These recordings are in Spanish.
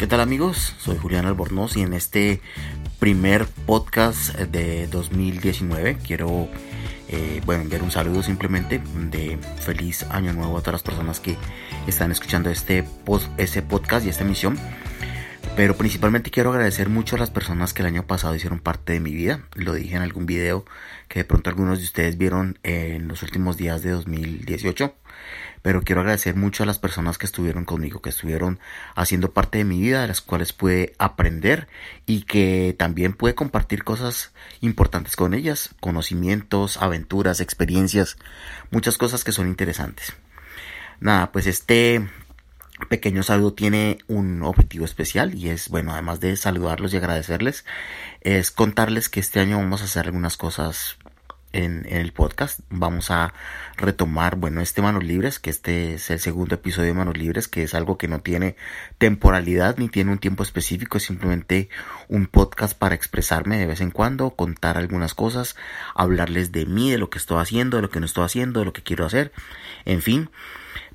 ¿Qué tal amigos? Soy Julián Albornoz y en este primer podcast de 2019 quiero eh, bueno, enviar un saludo simplemente de feliz año nuevo a todas las personas que están escuchando este, este podcast y esta emisión. Pero principalmente quiero agradecer mucho a las personas que el año pasado hicieron parte de mi vida. Lo dije en algún video que de pronto algunos de ustedes vieron en los últimos días de 2018 pero quiero agradecer mucho a las personas que estuvieron conmigo, que estuvieron haciendo parte de mi vida, de las cuales pude aprender y que también pude compartir cosas importantes con ellas, conocimientos, aventuras, experiencias, muchas cosas que son interesantes. Nada, pues este pequeño saludo tiene un objetivo especial y es, bueno, además de saludarlos y agradecerles, es contarles que este año vamos a hacer algunas cosas en, el podcast. Vamos a retomar, bueno, este Manos Libres, que este es el segundo episodio de Manos Libres, que es algo que no tiene temporalidad ni tiene un tiempo específico, es simplemente un podcast para expresarme de vez en cuando, contar algunas cosas, hablarles de mí, de lo que estoy haciendo, de lo que no estoy haciendo, de lo que quiero hacer, en fin.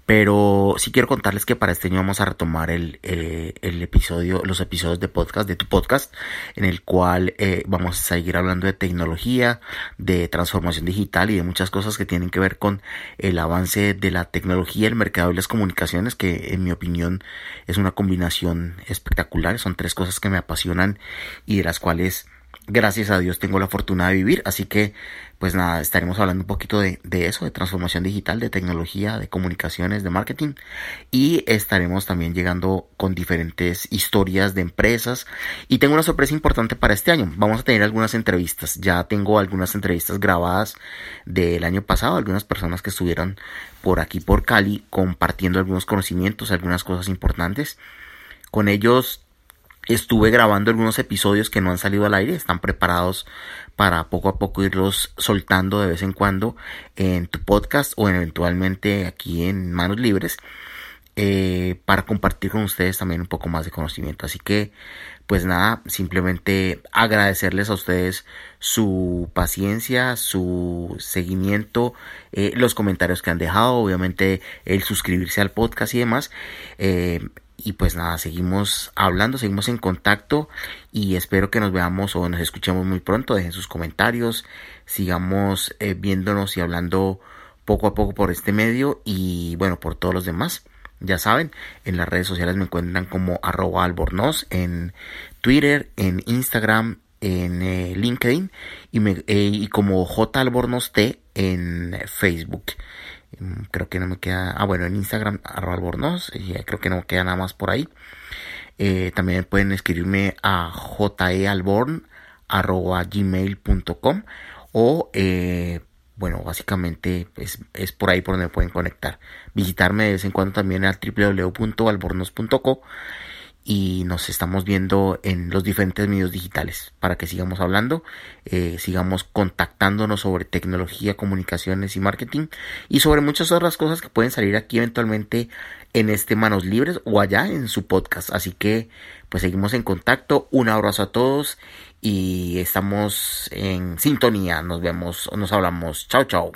Pero sí quiero contarles que para este año vamos a retomar el, eh, el episodio, los episodios de podcast, de tu podcast, en el cual eh, vamos a seguir hablando de tecnología, de transformación digital y de muchas cosas que tienen que ver con el avance de la tecnología, el mercado y las comunicaciones, que en mi opinión es una combinación espectacular. Son tres cosas que me apasionan y de las cuales gracias a Dios tengo la fortuna de vivir, así que pues nada, estaremos hablando un poquito de, eso, de transformación digital, de tecnología, de comunicaciones, de marketing y estaremos también llegando con diferentes historias de empresas. Y tengo una sorpresa importante para este año, vamos a tener algunas entrevistas, ya tengo algunas entrevistas grabadas del año pasado, algunas personas que estuvieron por aquí por Cali compartiendo algunos conocimientos, algunas cosas importantes, con ellos Estuve grabando algunos episodios que no han salido al aire, están preparados para poco a poco irlos soltando de vez en cuando en tu podcast o eventualmente aquí en Manos Libres eh, para compartir con ustedes también un poco más de conocimiento. Así que, pues nada, simplemente agradecerles a ustedes su paciencia, su seguimiento, eh, los comentarios que han dejado, obviamente el suscribirse al podcast y demás. Eh, y pues nada, seguimos hablando, seguimos en contacto y espero que nos veamos o nos escuchemos muy pronto. Dejen sus comentarios, sigamos eh, viéndonos y hablando poco a poco por este medio y bueno, por todos los demás. Ya saben, en las redes sociales me encuentran como arroba albornoz en Twitter, en Instagram, en eh, LinkedIn y, me, eh, y como J Albornoz T en Facebook. Mm, creo que no me queda. Ah, bueno, en Instagram, arroba albornoz. Y creo que no queda nada más por ahí. Eh, también pueden escribirme a jealborn arroba gmail.com o eh, bueno básicamente es, es, por ahí por donde pueden conectar visitarme de vez en cuando también al www.albornoz.co y nos estamos viendo en los diferentes medios digitales para que sigamos hablando, eh, sigamos contactándonos sobre tecnología, comunicaciones y marketing y sobre muchas otras cosas que pueden salir aquí eventualmente en este Manos Libres o allá en su podcast. Así que pues seguimos en contacto. Un abrazo a todos y estamos en sintonía. Nos vemos, nos hablamos. Chao, chao.